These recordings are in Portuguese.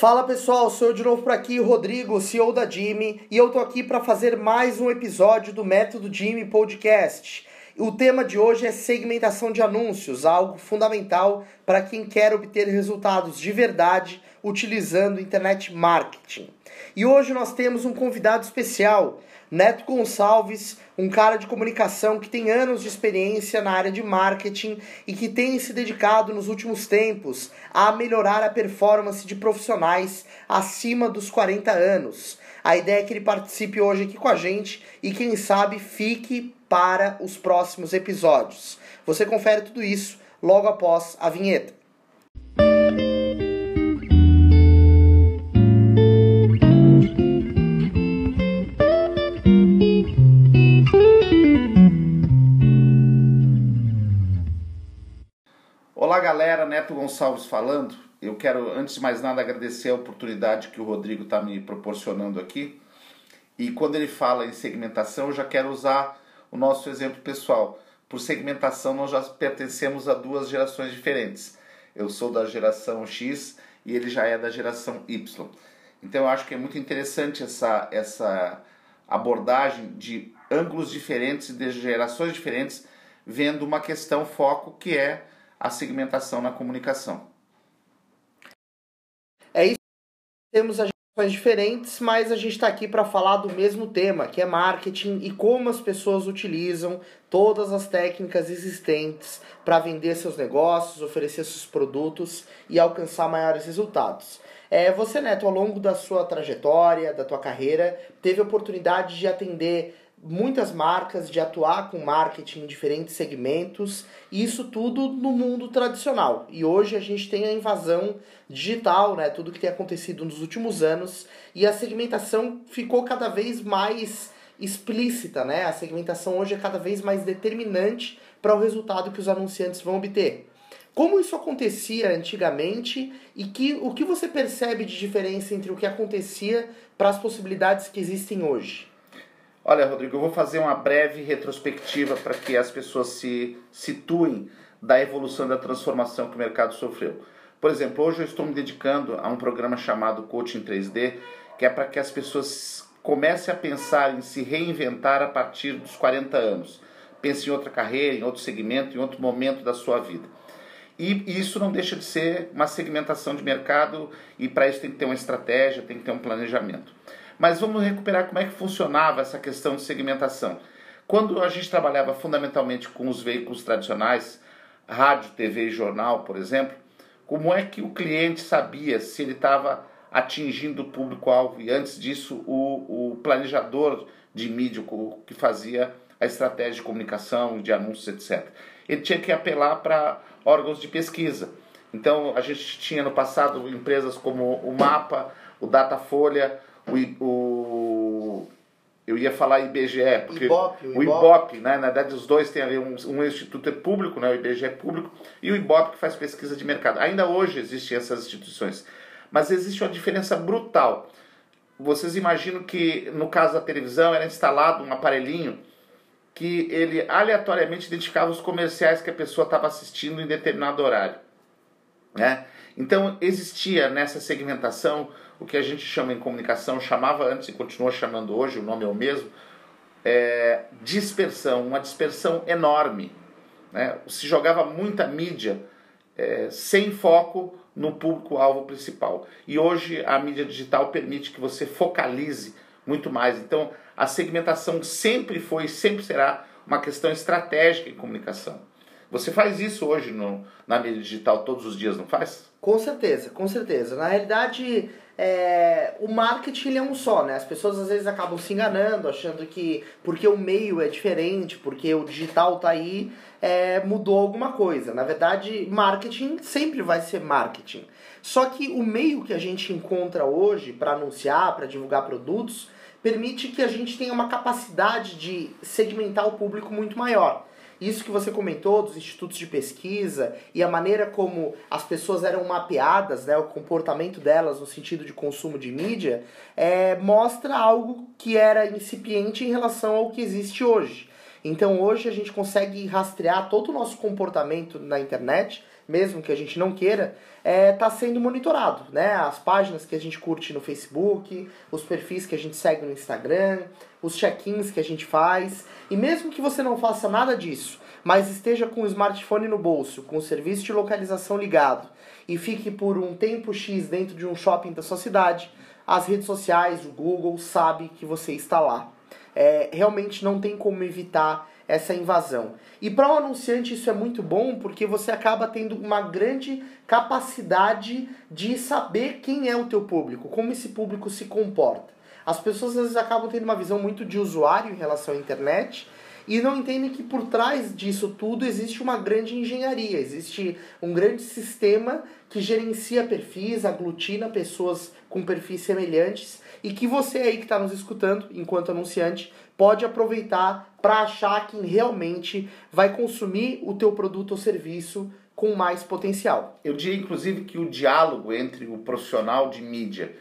Fala pessoal, sou eu de novo por aqui, Rodrigo, CEO da Jimmy, e eu tô aqui para fazer mais um episódio do Método Jimmy Podcast. O tema de hoje é segmentação de anúncios, algo fundamental para quem quer obter resultados de verdade utilizando internet marketing. E hoje nós temos um convidado especial, Neto Gonçalves, um cara de comunicação que tem anos de experiência na área de marketing e que tem se dedicado nos últimos tempos a melhorar a performance de profissionais acima dos 40 anos. A ideia é que ele participe hoje aqui com a gente e, quem sabe, fique para os próximos episódios. Você confere tudo isso logo após a vinheta. Galera, Neto Gonçalves falando. Eu quero, antes de mais nada, agradecer a oportunidade que o Rodrigo está me proporcionando aqui. E quando ele fala em segmentação, eu já quero usar o nosso exemplo pessoal. Por segmentação, nós já pertencemos a duas gerações diferentes. Eu sou da geração X e ele já é da geração Y. Então eu acho que é muito interessante essa, essa abordagem de ângulos diferentes, de gerações diferentes, vendo uma questão foco que é a segmentação na comunicação. É isso. Temos agências diferentes, mas a gente está aqui para falar do mesmo tema, que é marketing e como as pessoas utilizam todas as técnicas existentes para vender seus negócios, oferecer seus produtos e alcançar maiores resultados. É, você, Neto, ao longo da sua trajetória, da tua carreira, teve a oportunidade de atender muitas marcas, de atuar com marketing em diferentes segmentos, e isso tudo no mundo tradicional. E hoje a gente tem a invasão digital, né, tudo que tem acontecido nos últimos anos, e a segmentação ficou cada vez mais explícita, né? A segmentação hoje é cada vez mais determinante para o resultado que os anunciantes vão obter. Como isso acontecia antigamente e que, o que você percebe de diferença entre o que acontecia para as possibilidades que existem hoje? Olha, Rodrigo, eu vou fazer uma breve retrospectiva para que as pessoas se situem da evolução e da transformação que o mercado sofreu. Por exemplo, hoje eu estou me dedicando a um programa chamado Coaching 3D, que é para que as pessoas comecem a pensar em se reinventar a partir dos 40 anos. Pense em outra carreira, em outro segmento, em outro momento da sua vida. E isso não deixa de ser uma segmentação de mercado e para isso tem que ter uma estratégia, tem que ter um planejamento. Mas vamos recuperar como é que funcionava essa questão de segmentação. Quando a gente trabalhava fundamentalmente com os veículos tradicionais, rádio, TV e jornal, por exemplo, como é que o cliente sabia se ele estava atingindo o público-alvo e antes disso o, o planejador de mídia que fazia a estratégia de comunicação, de anúncios, etc. Ele tinha que apelar para órgãos de pesquisa. Então a gente tinha no passado empresas como o Mapa, o Datafolha, o, o eu ia falar IBGE, porque Ibope, o, o Ibope, né? Na verdade, os dois têm ali um, um instituto é público, né? O IBGE é público, e o Ibope que faz pesquisa de mercado. Ainda hoje existem essas instituições, mas existe uma diferença brutal. Vocês imaginam que no caso da televisão era instalado um aparelhinho que ele aleatoriamente identificava os comerciais que a pessoa estava assistindo em determinado horário, né? Então existia nessa segmentação o que a gente chama em comunicação, chamava antes e continua chamando hoje, o nome é o mesmo, é, dispersão, uma dispersão enorme. Né? Se jogava muita mídia é, sem foco no público-alvo principal. E hoje a mídia digital permite que você focalize muito mais. Então a segmentação sempre foi e sempre será uma questão estratégica em comunicação. Você faz isso hoje no, na mídia digital todos os dias, não faz? Com certeza, com certeza. Na realidade, é, o marketing é um só, né? As pessoas às vezes acabam se enganando, achando que porque o meio é diferente, porque o digital tá aí, é, mudou alguma coisa. Na verdade, marketing sempre vai ser marketing. Só que o meio que a gente encontra hoje para anunciar, para divulgar produtos, permite que a gente tenha uma capacidade de segmentar o público muito maior. Isso que você comentou dos institutos de pesquisa e a maneira como as pessoas eram mapeadas, né, o comportamento delas no sentido de consumo de mídia, é, mostra algo que era incipiente em relação ao que existe hoje. Então hoje a gente consegue rastrear todo o nosso comportamento na internet mesmo que a gente não queira, está é, tá sendo monitorado, né? As páginas que a gente curte no Facebook, os perfis que a gente segue no Instagram, os check-ins que a gente faz. E mesmo que você não faça nada disso, mas esteja com o smartphone no bolso, com o serviço de localização ligado e fique por um tempo X dentro de um shopping da sua cidade, as redes sociais, o Google sabe que você está lá. É, realmente não tem como evitar essa invasão. E para o um anunciante isso é muito bom porque você acaba tendo uma grande capacidade de saber quem é o teu público, como esse público se comporta. As pessoas às vezes acabam tendo uma visão muito de usuário em relação à internet e não entendem que por trás disso tudo existe uma grande engenharia, existe um grande sistema que gerencia perfis, aglutina pessoas com perfis semelhantes e que você aí que está nos escutando, enquanto anunciante, pode aproveitar para achar quem realmente vai consumir o teu produto ou serviço com mais potencial. Eu diria inclusive que o diálogo entre o profissional de mídia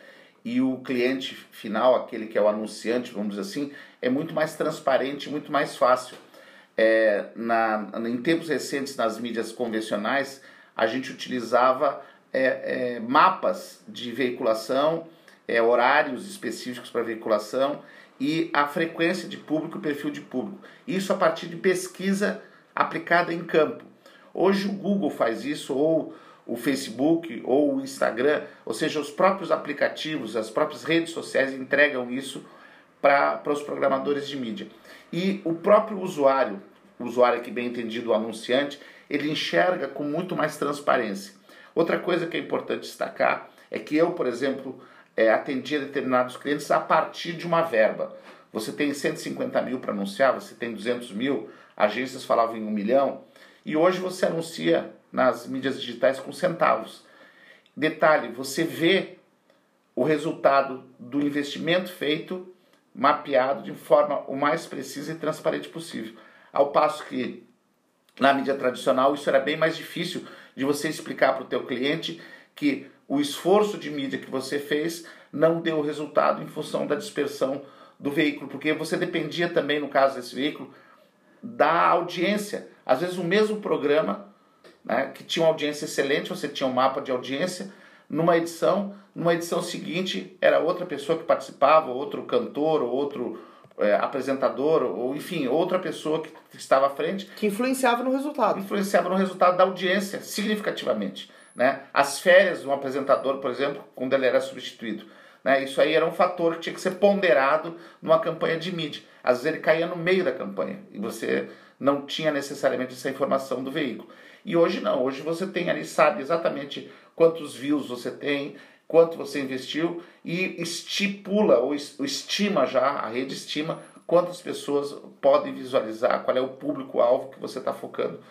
e o cliente final, aquele que é o anunciante, vamos dizer assim, é muito mais transparente, muito mais fácil. É, na, em tempos recentes, nas mídias convencionais, a gente utilizava é, é, mapas de veiculação, é, horários específicos para veiculação e a frequência de público e perfil de público. Isso a partir de pesquisa aplicada em campo. Hoje o Google faz isso, ou o Facebook, ou o Instagram, ou seja, os próprios aplicativos, as próprias redes sociais entregam isso para os programadores de mídia. E o próprio usuário, o usuário que bem entendido, o anunciante, ele enxerga com muito mais transparência. Outra coisa que é importante destacar é que eu, por exemplo, é, atendia determinados clientes a partir de uma verba. Você tem 150 mil para anunciar, você tem 200 mil, agências falavam em um milhão, e hoje você anuncia nas mídias digitais com centavos. Detalhe, você vê o resultado do investimento feito mapeado de forma o mais precisa e transparente possível. Ao passo que na mídia tradicional isso era bem mais difícil de você explicar para o teu cliente que o esforço de mídia que você fez não deu resultado em função da dispersão do veículo, porque você dependia também, no caso desse veículo, da audiência. Às vezes o mesmo programa, né, que tinha uma audiência excelente, você tinha um mapa de audiência, numa edição, numa edição seguinte era outra pessoa que participava, outro cantor, ou outro é, apresentador, ou enfim, outra pessoa que estava à frente. Que influenciava no resultado. Influenciava no resultado da audiência, significativamente. Né? As férias de um apresentador, por exemplo, quando ele era substituído. Né? Isso aí era um fator que tinha que ser ponderado numa campanha de mídia. Às vezes ele caía no meio da campanha e você não tinha necessariamente essa informação do veículo. E hoje não, hoje você tem ali, sabe exatamente quantos views você tem, quanto você investiu e estipula ou estima já, a rede estima quantas pessoas podem visualizar, qual é o público-alvo que você está focando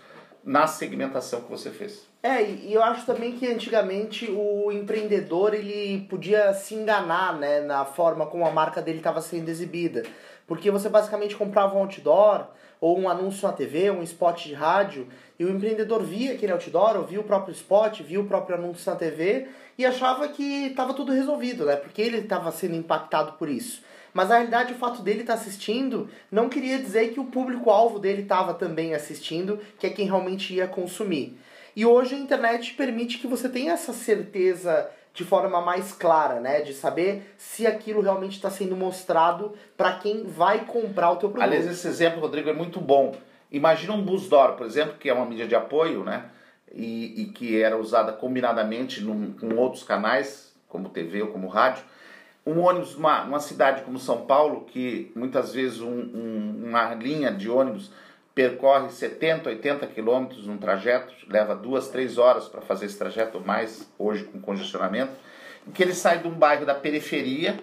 na segmentação que você fez. É, e eu acho também que antigamente o empreendedor ele podia se enganar né, na forma como a marca dele estava sendo exibida. Porque você basicamente comprava um outdoor ou um anúncio na TV, um spot de rádio, e o empreendedor via aquele outdoor, ou via o próprio spot, via o próprio anúncio na TV e achava que estava tudo resolvido, né? Porque ele estava sendo impactado por isso. Mas na realidade o fato dele estar tá assistindo não queria dizer que o público-alvo dele estava também assistindo, que é quem realmente ia consumir. E hoje a internet permite que você tenha essa certeza de forma mais clara, né? De saber se aquilo realmente está sendo mostrado para quem vai comprar o teu produto. Aliás, esse exemplo, Rodrigo, é muito bom. Imagina um busdoor, por exemplo, que é uma mídia de apoio, né? E, e que era usada combinadamente num, com outros canais, como TV ou como rádio. Um ônibus, uma, uma cidade como São Paulo, que muitas vezes um, um, uma linha de ônibus percorre 70, 80 quilômetros num trajeto, leva duas, três horas para fazer esse trajeto, mais hoje com congestionamento, em que ele sai de um bairro da periferia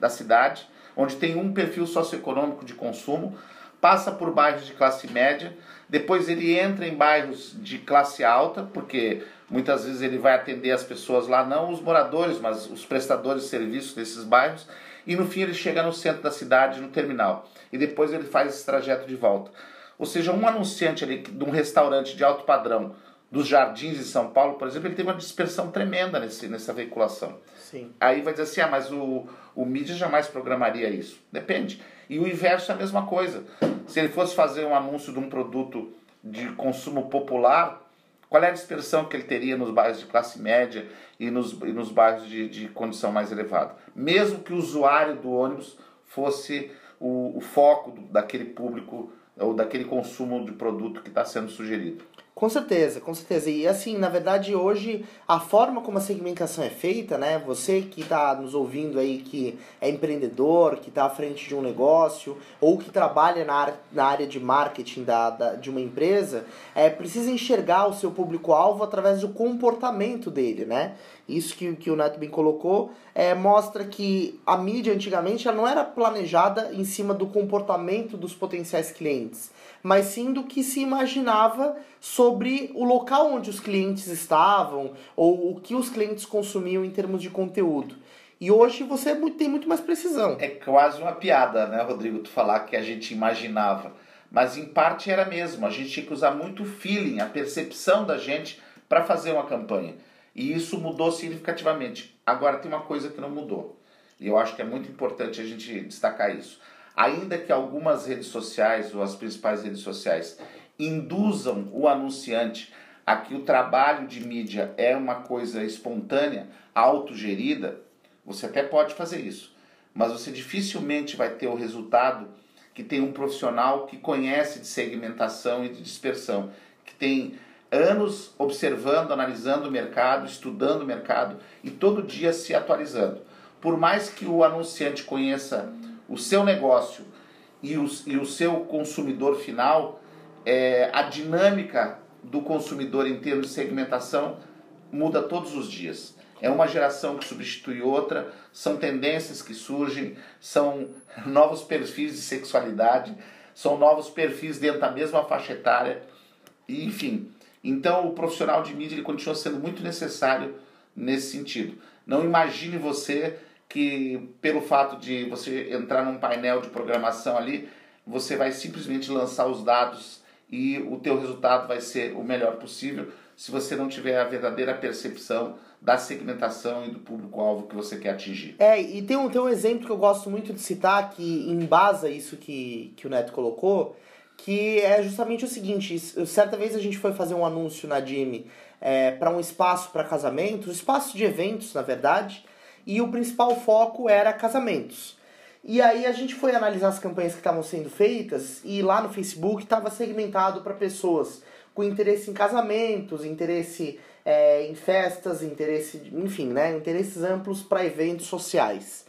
da cidade, onde tem um perfil socioeconômico de consumo, passa por bairros de classe média, depois ele entra em bairros de classe alta, porque muitas vezes ele vai atender as pessoas lá, não os moradores, mas os prestadores de serviços desses bairros, e no fim ele chega no centro da cidade, no terminal, e depois ele faz esse trajeto de volta. Ou seja, um anunciante ali de um restaurante de alto padrão dos Jardins de São Paulo, por exemplo, ele teve uma dispersão tremenda nesse, nessa veiculação. Sim. Aí vai dizer assim, ah, mas o, o mídia jamais programaria isso. Depende. E o inverso é a mesma coisa. Se ele fosse fazer um anúncio de um produto de consumo popular, Qual é a dispersão que ele teria nos bairros de classe média e nos, e nos bairros de, de condição mais elevada? Mesmo que o usuário do ônibus fosse o, o foco do, daquele público ou daquele consumo de produto que está sendo sugerido. Com certeza, com certeza. E assim, na verdade, hoje a forma como a segmentação é feita, né? Você que está nos ouvindo aí, que é empreendedor, que está à frente de um negócio, ou que trabalha na, na área de marketing da, da, de uma empresa, é, precisa enxergar o seu público-alvo através do comportamento dele, né? Isso que, que o Neto bem colocou é, mostra que a mídia antigamente ela não era planejada em cima do comportamento dos potenciais clientes mas sim do que se imaginava sobre o local onde os clientes estavam ou o que os clientes consumiam em termos de conteúdo. E hoje você tem muito mais precisão. É quase uma piada, né, Rodrigo, tu falar que a gente imaginava. Mas em parte era mesmo. A gente tinha que usar muito o feeling, a percepção da gente para fazer uma campanha. E isso mudou significativamente. Agora tem uma coisa que não mudou. E eu acho que é muito importante a gente destacar isso ainda que algumas redes sociais, ou as principais redes sociais, induzam o anunciante a que o trabalho de mídia é uma coisa espontânea, autogerida, você até pode fazer isso, mas você dificilmente vai ter o resultado que tem um profissional que conhece de segmentação e de dispersão, que tem anos observando, analisando o mercado, estudando o mercado e todo dia se atualizando. Por mais que o anunciante conheça o seu negócio e o, e o seu consumidor final, é, a dinâmica do consumidor em termos de segmentação muda todos os dias. É uma geração que substitui outra, são tendências que surgem, são novos perfis de sexualidade, são novos perfis dentro da mesma faixa etária, enfim. Então o profissional de mídia ele continua sendo muito necessário nesse sentido. Não imagine você que pelo fato de você entrar num painel de programação ali, você vai simplesmente lançar os dados e o teu resultado vai ser o melhor possível se você não tiver a verdadeira percepção da segmentação e do público-alvo que você quer atingir. É, e tem um, tem um exemplo que eu gosto muito de citar que embasa isso que, que o Neto colocou, que é justamente o seguinte, certa vez a gente foi fazer um anúncio na Jimmy é, para um espaço para casamentos, espaço de eventos, na verdade, e o principal foco era casamentos. E aí a gente foi analisar as campanhas que estavam sendo feitas e lá no Facebook estava segmentado para pessoas com interesse em casamentos, interesse é, em festas, interesse, enfim, né, interesses amplos para eventos sociais.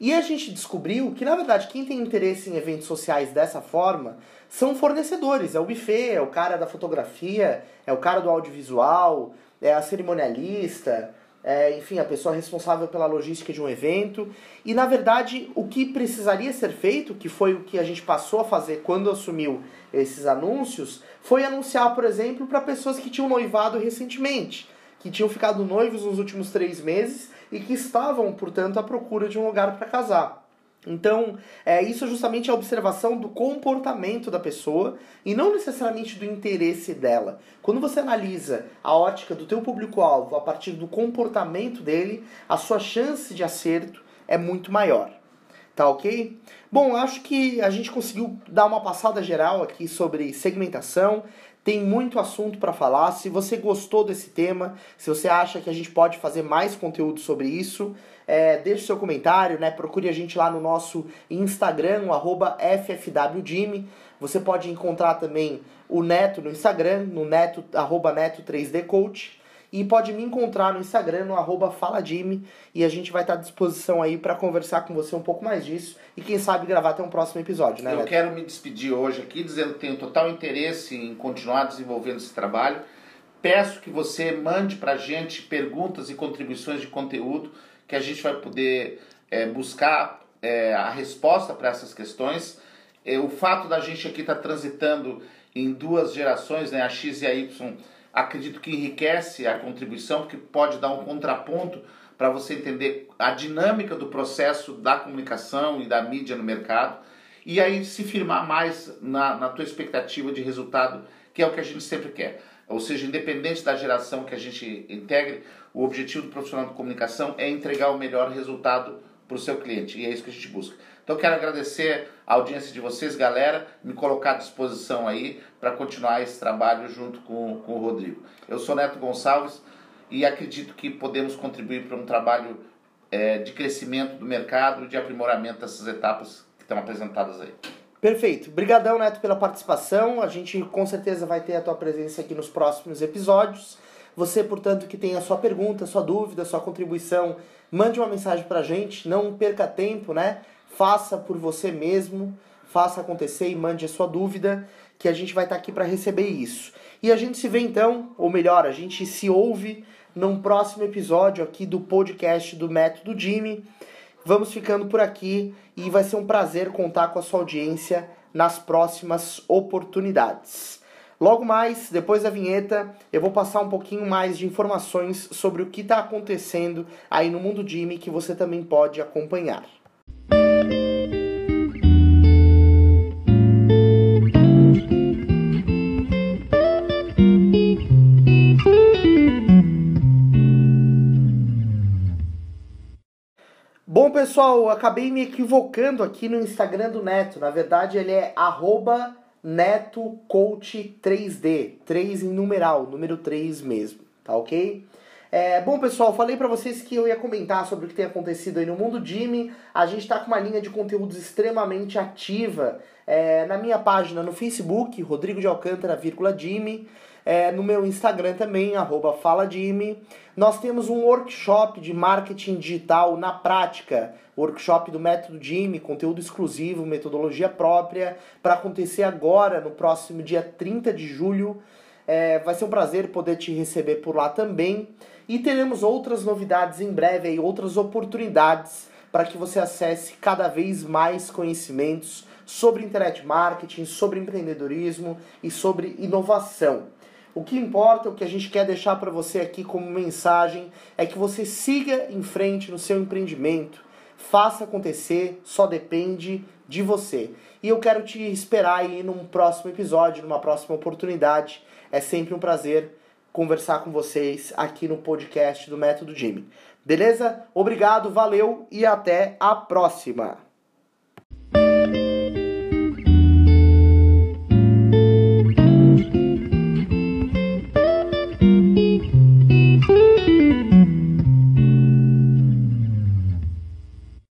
E a gente descobriu que, na verdade, quem tem interesse em eventos sociais dessa forma são fornecedores. É o buffet, é o cara da fotografia, é o cara do audiovisual, é a cerimonialista, é, enfim, a pessoa responsável pela logística de um evento. E na verdade, o que precisaria ser feito, que foi o que a gente passou a fazer quando assumiu esses anúncios, foi anunciar, por exemplo, para pessoas que tinham noivado recentemente, que tinham ficado noivos nos últimos três meses e que estavam, portanto, à procura de um lugar para casar. Então, é, isso é justamente a observação do comportamento da pessoa e não necessariamente do interesse dela. Quando você analisa a ótica do teu público-alvo a partir do comportamento dele, a sua chance de acerto é muito maior. Tá ok? Bom, acho que a gente conseguiu dar uma passada geral aqui sobre segmentação. Tem muito assunto para falar. Se você gostou desse tema, se você acha que a gente pode fazer mais conteúdo sobre isso, é, deixe seu comentário, né? Procure a gente lá no nosso Instagram, FFWJimmy. Você pode encontrar também o Neto no Instagram, no neto, arroba neto3dcoach. E pode me encontrar no Instagram, no arroba FalaJimmy. E a gente vai estar à disposição aí para conversar com você um pouco mais disso. E quem sabe gravar até um próximo episódio, né, Eu Neto? quero me despedir hoje aqui dizendo que tenho total interesse em continuar desenvolvendo esse trabalho. Peço que você mande para a gente perguntas e contribuições de conteúdo que a gente vai poder é, buscar é, a resposta para essas questões. É, o fato da gente aqui estar tá transitando em duas gerações, né, a X e a Y, acredito que enriquece a contribuição, porque pode dar um contraponto para você entender a dinâmica do processo da comunicação e da mídia no mercado e aí se firmar mais na, na tua expectativa de resultado, que é o que a gente sempre quer. Ou seja, independente da geração que a gente integre, o objetivo do profissional de comunicação é entregar o melhor resultado para o seu cliente. E é isso que a gente busca. Então quero agradecer a audiência de vocês, galera, me colocar à disposição aí para continuar esse trabalho junto com, com o Rodrigo. Eu sou Neto Gonçalves e acredito que podemos contribuir para um trabalho é, de crescimento do mercado e de aprimoramento dessas etapas que estão apresentadas aí. Perfeito. Obrigadão, Neto, pela participação. A gente com certeza vai ter a tua presença aqui nos próximos episódios. Você, portanto, que tem a sua pergunta, sua dúvida, sua contribuição, mande uma mensagem para a gente. Não perca tempo, né? faça por você mesmo, faça acontecer e mande a sua dúvida, que a gente vai estar aqui para receber isso. E a gente se vê então, ou melhor, a gente se ouve num próximo episódio aqui do podcast do Método Jimmy. Vamos ficando por aqui e vai ser um prazer contar com a sua audiência nas próximas oportunidades. Logo mais, depois da vinheta, eu vou passar um pouquinho mais de informações sobre o que está acontecendo aí no mundo Jimmy que você também pode acompanhar. Bom, pessoal, acabei me equivocando aqui no Instagram do Neto. Na verdade, ele é NetoCoach3D. 3 em numeral, número 3 mesmo, tá ok? É, bom, pessoal, falei para vocês que eu ia comentar sobre o que tem acontecido aí no mundo Jimmy. A gente está com uma linha de conteúdos extremamente ativa é, na minha página no Facebook, Rodrigo de Alcântara, Jimmy. É, no meu Instagram também, arroba Fala Jimmy. Nós temos um workshop de marketing digital na prática, workshop do método Jimmy, conteúdo exclusivo, metodologia própria, para acontecer agora, no próximo dia 30 de julho. É, vai ser um prazer poder te receber por lá também. E teremos outras novidades em breve aí, outras oportunidades para que você acesse cada vez mais conhecimentos sobre internet marketing, sobre empreendedorismo e sobre inovação. O que importa, o que a gente quer deixar para você aqui como mensagem é que você siga em frente no seu empreendimento, faça acontecer, só depende de você. E eu quero te esperar aí num próximo episódio, numa próxima oportunidade. É sempre um prazer conversar com vocês aqui no podcast do Método Jimmy. Beleza? Obrigado, valeu e até a próxima!